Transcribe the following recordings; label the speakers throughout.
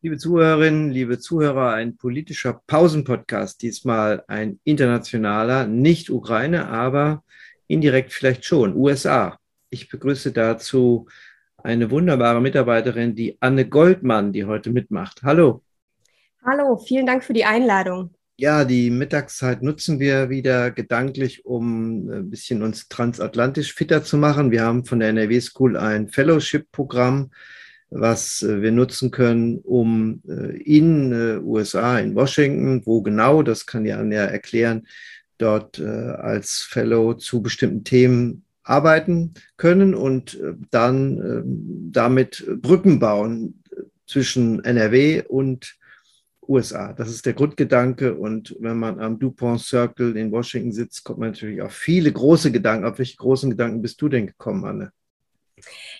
Speaker 1: Liebe Zuhörerinnen, liebe Zuhörer, ein politischer Pausenpodcast, diesmal ein internationaler, nicht Ukraine, aber indirekt vielleicht schon, USA. Ich begrüße dazu eine wunderbare Mitarbeiterin, die Anne Goldmann, die heute mitmacht. Hallo.
Speaker 2: Hallo, vielen Dank für die Einladung.
Speaker 1: Ja, die Mittagszeit nutzen wir wieder gedanklich, um ein bisschen uns transatlantisch fitter zu machen. Wir haben von der NRW School ein Fellowship-Programm was äh, wir nutzen können, um äh, in äh, USA, in Washington, wo genau, das kann ja Anja erklären, dort als Fellow zu bestimmten Themen arbeiten können und dann damit Brücken bauen zwischen NRW und USA. Das ist der Grundgedanke. Und wenn man am DuPont Circle in Washington sitzt, kommt man natürlich auf viele große Gedanken. Auf welche großen Gedanken bist du denn gekommen, Anne?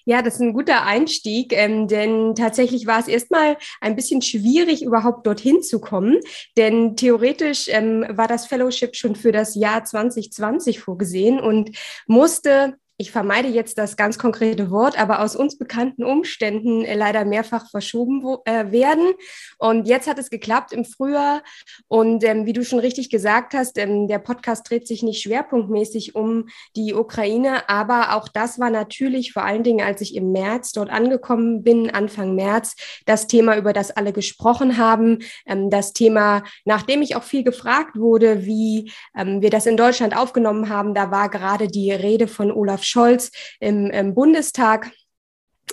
Speaker 2: Ja, das ist ein guter Einstieg, ähm, denn tatsächlich war es erstmal ein bisschen schwierig, überhaupt dorthin zu kommen. Denn theoretisch ähm, war das Fellowship schon für das Jahr 2020 vorgesehen und musste ich vermeide jetzt das ganz konkrete Wort, aber aus uns bekannten Umständen äh, leider mehrfach verschoben äh, werden. Und jetzt hat es geklappt im Frühjahr. Und ähm, wie du schon richtig gesagt hast, ähm, der Podcast dreht sich nicht schwerpunktmäßig um die Ukraine, aber auch das war natürlich vor allen Dingen, als ich im März dort angekommen bin, Anfang März, das Thema, über das alle gesprochen haben. Ähm, das Thema, nachdem ich auch viel gefragt wurde, wie ähm, wir das in Deutschland aufgenommen haben, da war gerade die Rede von Olaf Scholz im, im Bundestag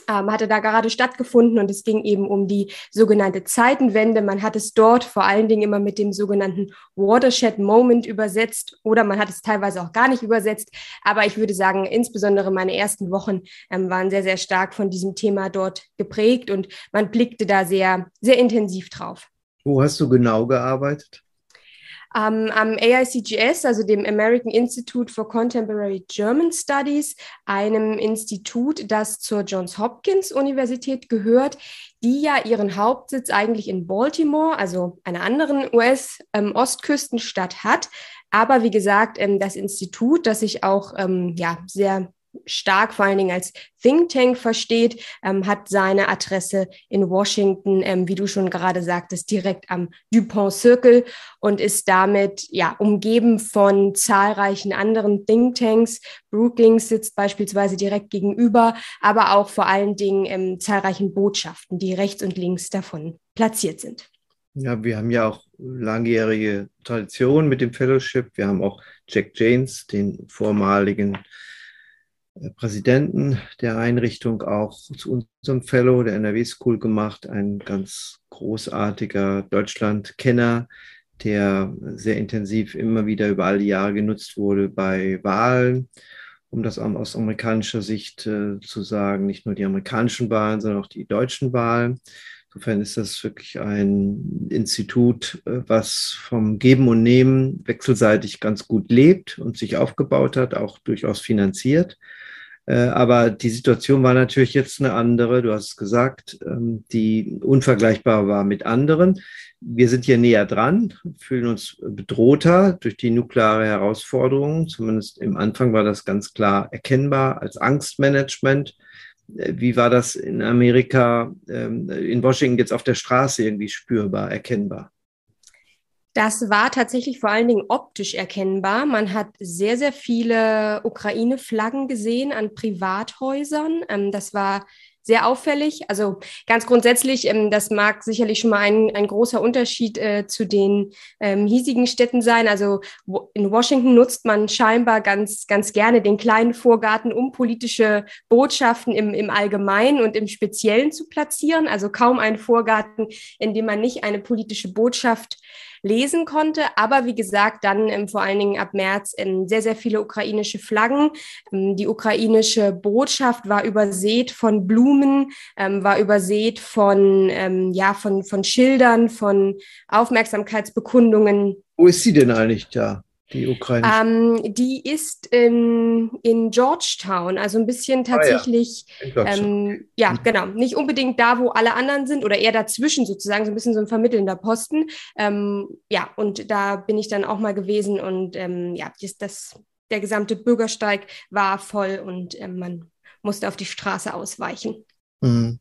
Speaker 2: ähm, hatte da gerade stattgefunden und es ging eben um die sogenannte Zeitenwende. Man hat es dort vor allen Dingen immer mit dem sogenannten Watershed Moment übersetzt oder man hat es teilweise auch gar nicht übersetzt. Aber ich würde sagen, insbesondere meine ersten Wochen ähm, waren sehr, sehr stark von diesem Thema dort geprägt und man blickte da sehr, sehr intensiv drauf.
Speaker 1: Wo hast du genau gearbeitet?
Speaker 2: Am AICGS, also dem American Institute for Contemporary German Studies, einem Institut, das zur Johns Hopkins Universität gehört, die ja ihren Hauptsitz eigentlich in Baltimore, also einer anderen US-Ostküstenstadt ähm, hat. Aber wie gesagt, ähm, das Institut, das sich auch ähm, ja, sehr stark vor allen Dingen als Think Tank versteht, ähm, hat seine Adresse in Washington, ähm, wie du schon gerade sagtest, direkt am Dupont Circle und ist damit ja umgeben von zahlreichen anderen Think Tanks. Brookings sitzt beispielsweise direkt gegenüber, aber auch vor allen Dingen ähm, zahlreichen Botschaften, die rechts und links davon platziert sind.
Speaker 1: Ja, wir haben ja auch langjährige Tradition mit dem Fellowship. Wir haben auch Jack Janes, den vormaligen Präsidenten der Einrichtung auch zu unserem Fellow der NRW School gemacht, ein ganz großartiger Deutschland-Kenner, der sehr intensiv immer wieder über all die Jahre genutzt wurde bei Wahlen, um das aus amerikanischer Sicht äh, zu sagen, nicht nur die amerikanischen Wahlen, sondern auch die deutschen Wahlen. Insofern ist das wirklich ein Institut, äh, was vom Geben und Nehmen wechselseitig ganz gut lebt und sich aufgebaut hat, auch durchaus finanziert. Äh, aber die Situation war natürlich jetzt eine andere. Du hast es gesagt, ähm, die unvergleichbar war mit anderen. Wir sind hier näher dran, fühlen uns bedrohter durch die nukleare Herausforderung. Zumindest im Anfang war das ganz klar erkennbar als Angstmanagement. Äh, wie war das in Amerika, ähm, in Washington jetzt auf der Straße irgendwie spürbar, erkennbar?
Speaker 2: Das war tatsächlich vor allen Dingen optisch erkennbar. Man hat sehr, sehr viele Ukraine-Flaggen gesehen an Privathäusern. Ähm, das war sehr auffällig. Also ganz grundsätzlich, ähm, das mag sicherlich schon mal ein, ein großer Unterschied äh, zu den ähm, hiesigen Städten sein. Also in Washington nutzt man scheinbar ganz, ganz gerne den kleinen Vorgarten, um politische Botschaften im, im Allgemeinen und im Speziellen zu platzieren. Also kaum ein Vorgarten, in dem man nicht eine politische Botschaft lesen konnte. Aber wie gesagt, dann ähm, vor allen Dingen ab März ähm, sehr, sehr viele ukrainische Flaggen. Ähm, die ukrainische Botschaft war übersät von Blumen, ähm, war übersät von, ähm, ja, von, von Schildern, von Aufmerksamkeitsbekundungen.
Speaker 1: Wo ist sie denn eigentlich da? Die Ukraine?
Speaker 2: Ähm, die ist in, in Georgetown, also ein bisschen tatsächlich, ah, ja. Ähm, ja, mhm. genau, nicht unbedingt da, wo alle anderen sind oder eher dazwischen sozusagen, so ein bisschen so ein vermittelnder Posten. Ähm, ja, und da bin ich dann auch mal gewesen und ähm, ja, das, das, der gesamte Bürgersteig war voll und ähm, man musste auf die Straße ausweichen.
Speaker 1: Mhm.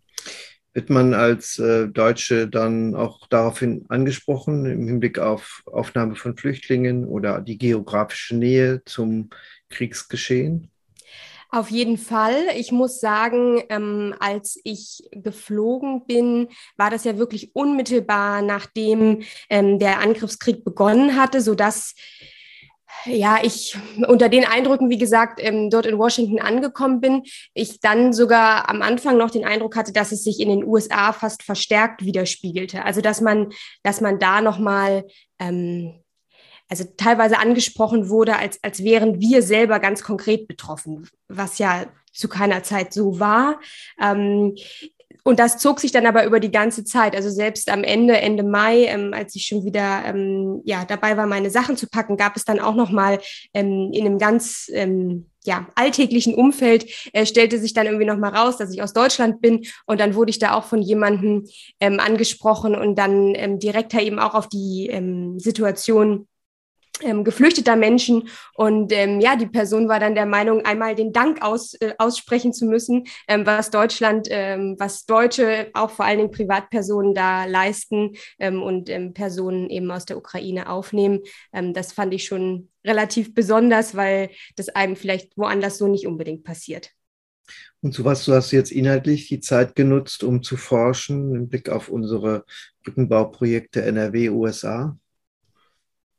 Speaker 1: Wird man als äh, Deutsche dann auch daraufhin angesprochen im Hinblick auf Aufnahme von Flüchtlingen oder die geografische Nähe zum Kriegsgeschehen?
Speaker 2: Auf jeden Fall. Ich muss sagen, ähm, als ich geflogen bin, war das ja wirklich unmittelbar, nachdem ähm, der Angriffskrieg begonnen hatte, sodass ja, ich unter den Eindrücken, wie gesagt, ähm, dort in Washington angekommen bin, ich dann sogar am Anfang noch den Eindruck hatte, dass es sich in den USA fast verstärkt widerspiegelte. Also dass man, dass man da nochmal ähm, also teilweise angesprochen wurde, als, als wären wir selber ganz konkret betroffen, was ja zu keiner Zeit so war. Ähm, und das zog sich dann aber über die ganze Zeit. Also selbst am Ende, Ende Mai, ähm, als ich schon wieder ähm, ja, dabei war, meine Sachen zu packen, gab es dann auch nochmal ähm, in einem ganz ähm, ja, alltäglichen Umfeld, äh, stellte sich dann irgendwie nochmal raus, dass ich aus Deutschland bin. Und dann wurde ich da auch von jemandem ähm, angesprochen und dann ähm, direkt eben auch auf die ähm, Situation ähm, geflüchteter Menschen. Und ähm, ja, die Person war dann der Meinung, einmal den Dank aus, äh, aussprechen zu müssen, ähm, was Deutschland, ähm, was Deutsche, auch vor allen Dingen Privatpersonen da leisten ähm, und ähm, Personen eben aus der Ukraine aufnehmen. das fand ich schon relativ besonders, weil das einem vielleicht woanders so nicht unbedingt passiert.
Speaker 1: Und zu was du hast jetzt inhaltlich die Zeit genutzt, um zu forschen im Blick auf unsere Brückenbauprojekte NRW, USA?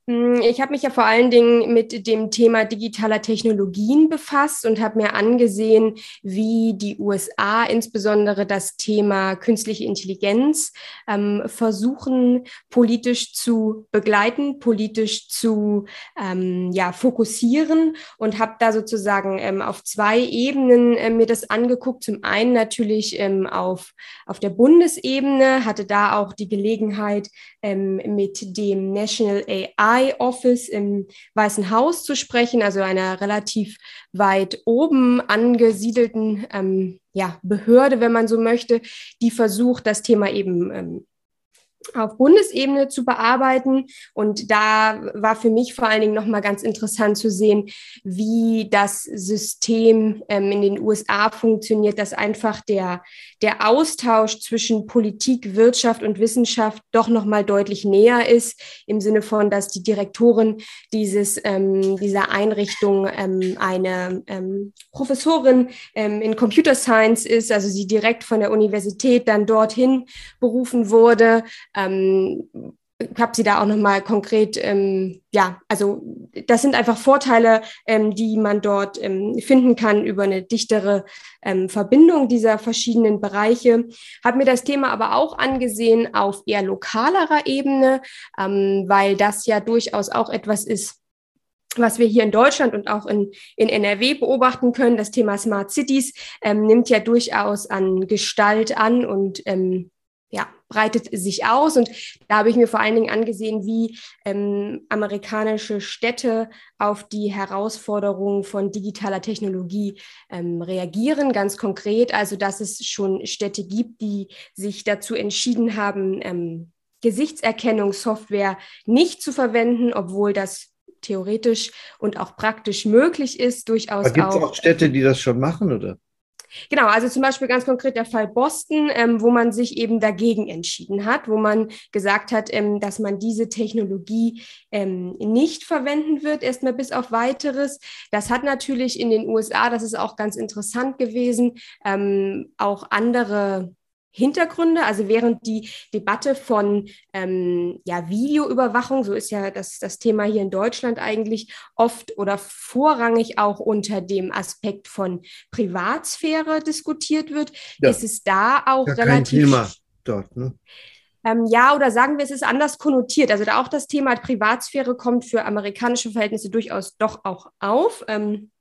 Speaker 2: Hm, ich habe mich ja vor allen Dingen mit dem Thema digitaler Technologien befasst und habe mir angesehen, wie die USA insbesondere das Thema künstliche Intelligenz ähm, versuchen politisch zu begleiten, politisch zu ähm, ja, fokussieren und habe da sozusagen ähm, auf zwei Ebenen äh, mir das angeguckt. Zum einen natürlich ähm, auf, auf der Bundesebene, hatte da auch die Gelegenheit, ähm, mit dem National AI Office im Weißen Haus zu sprechen, also einer relativ weit oben angesiedelten ähm, ja, Behörde, wenn man so möchte, die versucht, das Thema eben ähm, auf Bundesebene zu bearbeiten. Und da war für mich vor allen Dingen nochmal ganz interessant zu sehen, wie das System ähm, in den USA funktioniert, dass einfach der, der Austausch zwischen Politik, Wirtschaft und Wissenschaft doch nochmal deutlich näher ist, im Sinne von, dass die Direktorin dieses, ähm, dieser Einrichtung ähm, eine ähm, Professorin ähm, in Computer Science ist, also sie direkt von der Universität dann dorthin berufen wurde ähm, habe sie da auch nochmal konkret, ähm, ja, also das sind einfach Vorteile, ähm, die man dort ähm, finden kann über eine dichtere ähm, Verbindung dieser verschiedenen Bereiche. Habe mir das Thema aber auch angesehen auf eher lokalerer Ebene, ähm, weil das ja durchaus auch etwas ist, was wir hier in Deutschland und auch in, in NRW beobachten können. Das Thema Smart Cities ähm, nimmt ja durchaus an Gestalt an und ähm, ja, breitet sich aus. Und da habe ich mir vor allen Dingen angesehen, wie ähm, amerikanische Städte auf die Herausforderungen von digitaler Technologie ähm, reagieren, ganz konkret. Also, dass es schon Städte gibt, die sich dazu entschieden haben, ähm, Gesichtserkennungssoftware nicht zu verwenden, obwohl das theoretisch und auch praktisch möglich ist, durchaus
Speaker 1: Gibt es auch Städte, die das schon machen, oder?
Speaker 2: Genau, also zum Beispiel ganz konkret der Fall Boston, ähm, wo man sich eben dagegen entschieden hat, wo man gesagt hat, ähm, dass man diese Technologie ähm, nicht verwenden wird, erstmal bis auf weiteres. Das hat natürlich in den USA, das ist auch ganz interessant gewesen, ähm, auch andere Hintergründe. Also während die Debatte von ähm, ja, Videoüberwachung, so ist ja das, das Thema hier in Deutschland eigentlich oft oder vorrangig auch unter dem Aspekt von Privatsphäre diskutiert wird, ja. ist es da auch ja, relativ. Kein Thema dort, ne? Ähm, ja, oder sagen wir, es ist anders konnotiert. Also da auch das Thema Privatsphäre kommt für amerikanische Verhältnisse durchaus doch auch auf. Ähm,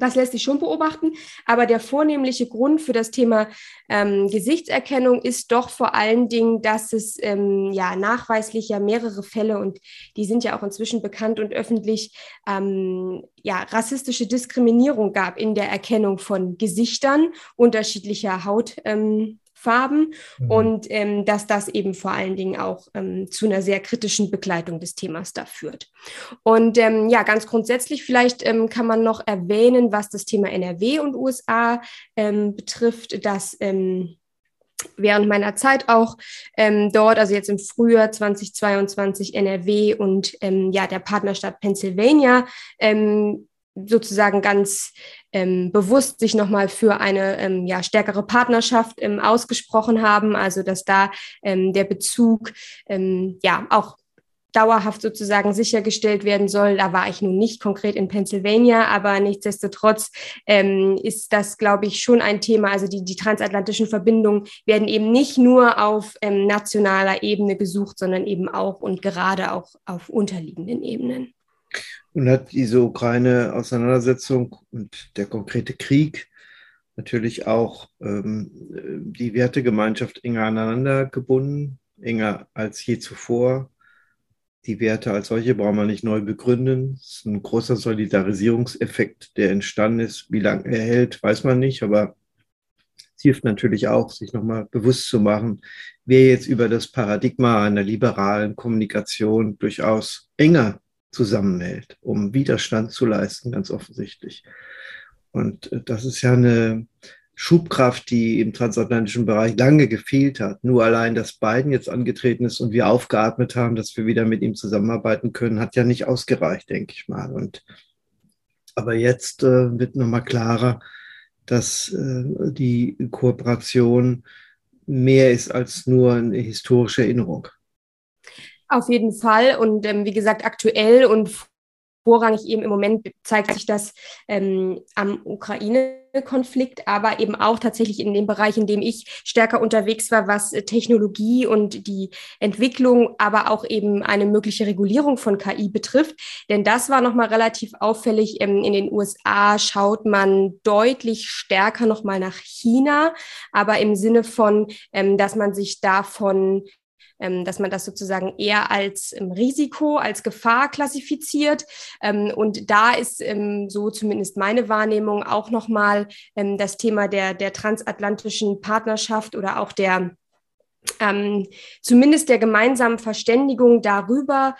Speaker 2: das lässt sich schon beobachten, aber der vornehmliche Grund für das Thema ähm, Gesichtserkennung ist doch vor allen Dingen, dass es ähm, ja nachweislich ja mehrere Fälle und die sind ja auch inzwischen bekannt und öffentlich ähm, ja rassistische Diskriminierung gab in der Erkennung von Gesichtern unterschiedlicher Haut. Ähm, Farben mhm. und ähm, dass das eben vor allen Dingen auch ähm, zu einer sehr kritischen Begleitung des Themas da führt. Und ähm, ja, ganz grundsätzlich vielleicht ähm, kann man noch erwähnen, was das Thema NRW und USA ähm, betrifft, dass ähm, während meiner Zeit auch ähm, dort, also jetzt im Frühjahr 2022 NRW und ähm, ja der Partnerstadt Pennsylvania ähm, sozusagen ganz ähm, bewusst sich nochmal für eine ähm, ja, stärkere Partnerschaft ähm, ausgesprochen haben, also dass da ähm, der Bezug ähm, ja auch dauerhaft sozusagen sichergestellt werden soll. Da war ich nun nicht konkret in Pennsylvania, aber nichtsdestotrotz ähm, ist das, glaube ich, schon ein Thema. Also die, die transatlantischen Verbindungen werden eben nicht nur auf ähm, nationaler Ebene gesucht, sondern eben auch und gerade auch auf unterliegenden Ebenen.
Speaker 1: Und hat diese Ukraine-Auseinandersetzung und der konkrete Krieg natürlich auch ähm, die Wertegemeinschaft enger aneinander gebunden, enger als je zuvor die Werte als solche brauchen wir nicht neu begründen. Es ist ein großer Solidarisierungseffekt, der entstanden ist. Wie lange er hält, weiß man nicht, aber es hilft natürlich auch, sich nochmal bewusst zu machen, wer jetzt über das Paradigma einer liberalen Kommunikation durchaus enger zusammenhält, um Widerstand zu leisten, ganz offensichtlich. Und äh, das ist ja eine, Schubkraft, die im transatlantischen Bereich lange gefehlt hat. Nur allein, dass Biden jetzt angetreten ist und wir aufgeatmet haben, dass wir wieder mit ihm zusammenarbeiten können, hat ja nicht ausgereicht, denke ich mal. Und aber jetzt äh, wird nochmal klarer, dass äh, die Kooperation mehr ist als nur eine historische Erinnerung.
Speaker 2: Auf jeden Fall. Und ähm, wie gesagt, aktuell und vorrangig eben im Moment zeigt sich das ähm, am Ukraine-Konflikt, aber eben auch tatsächlich in dem Bereich, in dem ich stärker unterwegs war, was Technologie und die Entwicklung, aber auch eben eine mögliche Regulierung von KI betrifft. Denn das war nochmal relativ auffällig. Ähm, in den USA schaut man deutlich stärker nochmal nach China, aber im Sinne von, ähm, dass man sich davon dass man das sozusagen eher als ähm, Risiko, als Gefahr klassifiziert. Ähm, und da ist ähm, so zumindest meine Wahrnehmung auch nochmal ähm, das Thema der, der transatlantischen Partnerschaft oder auch der ähm, zumindest der gemeinsamen Verständigung darüber,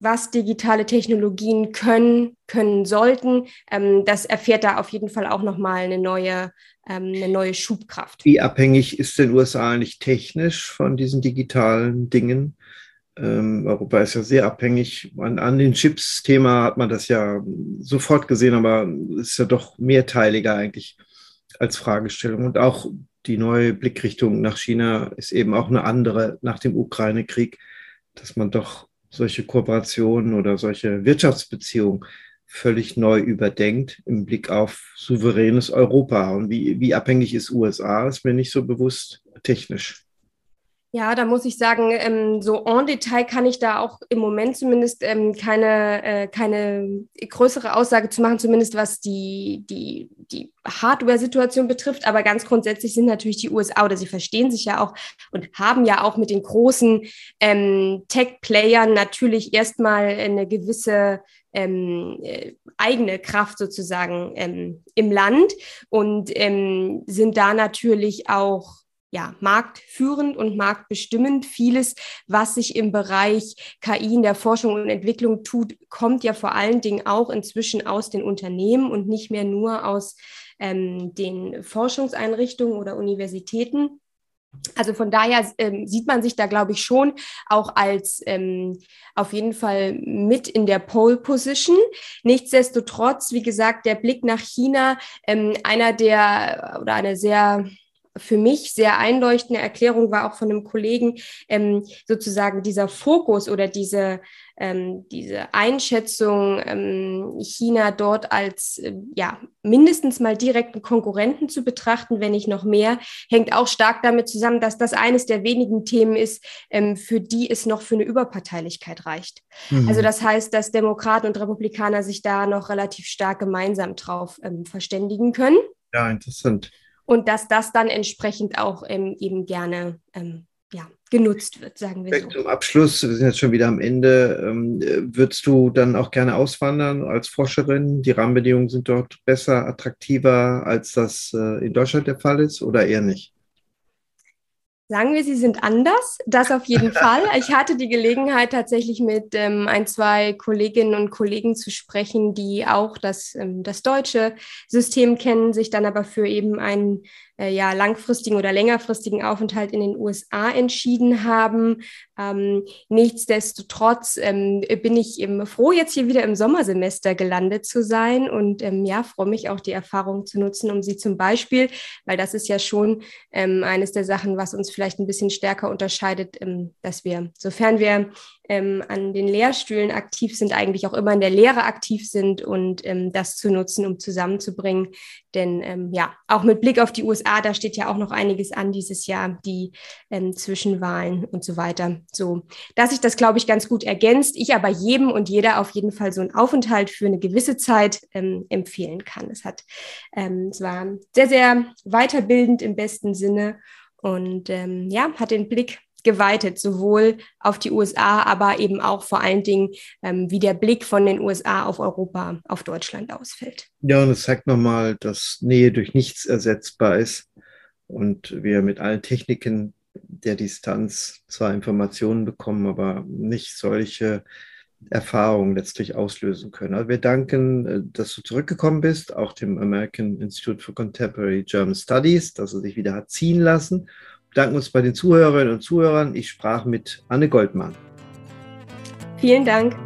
Speaker 2: was digitale Technologien können, können sollten. Ähm, das erfährt da auf jeden Fall auch nochmal eine neue, ähm, eine neue Schubkraft.
Speaker 1: Wie abhängig ist den USA eigentlich technisch von diesen digitalen Dingen? Ähm, Europa ist ja sehr abhängig. An, an den Chips-Thema hat man das ja sofort gesehen, aber ist ja doch mehrteiliger eigentlich als Fragestellung. Und auch die neue Blickrichtung nach China ist eben auch eine andere nach dem Ukraine-Krieg, dass man doch solche Kooperationen oder solche Wirtschaftsbeziehungen völlig neu überdenkt im Blick auf souveränes Europa. Und wie, wie abhängig ist USA, ist mir nicht so bewusst technisch.
Speaker 2: Ja, da muss ich sagen, ähm, so en Detail kann ich da auch im Moment zumindest ähm, keine, äh, keine größere Aussage zu machen, zumindest was die, die, die Hardware-Situation betrifft. Aber ganz grundsätzlich sind natürlich die USA oder sie verstehen sich ja auch und haben ja auch mit den großen ähm, Tech-Playern natürlich erstmal eine gewisse ähm, äh, eigene Kraft sozusagen ähm, im Land und ähm, sind da natürlich auch ja, marktführend und marktbestimmend. Vieles, was sich im Bereich KI in der Forschung und Entwicklung tut, kommt ja vor allen Dingen auch inzwischen aus den Unternehmen und nicht mehr nur aus ähm, den Forschungseinrichtungen oder Universitäten. Also von daher ähm, sieht man sich da, glaube ich, schon auch als ähm, auf jeden Fall mit in der Pole Position. Nichtsdestotrotz, wie gesagt, der Blick nach China, ähm, einer der oder eine sehr für mich sehr einleuchtende Erklärung war auch von einem Kollegen, ähm, sozusagen dieser Fokus oder diese, ähm, diese Einschätzung, ähm, China dort als äh, ja, mindestens mal direkten Konkurrenten zu betrachten, wenn nicht noch mehr, hängt auch stark damit zusammen, dass das eines der wenigen Themen ist, ähm, für die es noch für eine Überparteilichkeit reicht. Mhm. Also das heißt, dass Demokraten und Republikaner sich da noch relativ stark gemeinsam drauf ähm, verständigen können.
Speaker 1: Ja, interessant
Speaker 2: und dass das dann entsprechend auch ähm, eben gerne ähm, ja, genutzt wird, sagen wir
Speaker 1: so. Zum Abschluss, wir sind jetzt schon wieder am Ende. Ähm, würdest du dann auch gerne auswandern als Forscherin? Die Rahmenbedingungen sind dort besser, attraktiver, als das äh, in Deutschland der Fall ist oder eher nicht?
Speaker 2: Sagen wir, sie sind anders, das auf jeden Fall. Ich hatte die Gelegenheit, tatsächlich mit ähm, ein, zwei Kolleginnen und Kollegen zu sprechen, die auch das, ähm, das deutsche System kennen, sich dann aber für eben einen äh, ja, langfristigen oder längerfristigen Aufenthalt in den USA entschieden haben. Ähm, nichtsdestotrotz ähm, bin ich eben froh, jetzt hier wieder im Sommersemester gelandet zu sein und ähm, ja, freue mich auch, die Erfahrung zu nutzen, um sie zum Beispiel, weil das ist ja schon ähm, eines der Sachen, was uns vielleicht ein bisschen stärker unterscheidet, ähm, dass wir, sofern wir ähm, an den Lehrstühlen aktiv sind, eigentlich auch immer in der Lehre aktiv sind und ähm, das zu nutzen, um zusammenzubringen. Denn ähm, ja, auch mit Blick auf die USA, da steht ja auch noch einiges an dieses Jahr, die ähm, Zwischenwahlen und so weiter. So, dass sich das, glaube ich, ganz gut ergänzt. Ich aber jedem und jeder auf jeden Fall so einen Aufenthalt für eine gewisse Zeit ähm, empfehlen kann. Es hat, ähm, es war sehr, sehr weiterbildend im besten Sinne und ähm, ja, hat den Blick geweitet, sowohl auf die USA, aber eben auch vor allen Dingen, ähm, wie der Blick von den USA auf Europa, auf Deutschland ausfällt.
Speaker 1: Ja, und es zeigt nochmal, dass Nähe durch nichts ersetzbar ist und wir mit allen Techniken der Distanz zwar Informationen bekommen, aber nicht solche Erfahrungen letztlich auslösen können. Also wir danken, äh, dass du zurückgekommen bist, auch dem American Institute for Contemporary German Studies, dass er sich wieder hat ziehen lassen bedanken uns bei den Zuhörerinnen und Zuhörern. Ich sprach mit Anne Goldmann.
Speaker 2: Vielen Dank.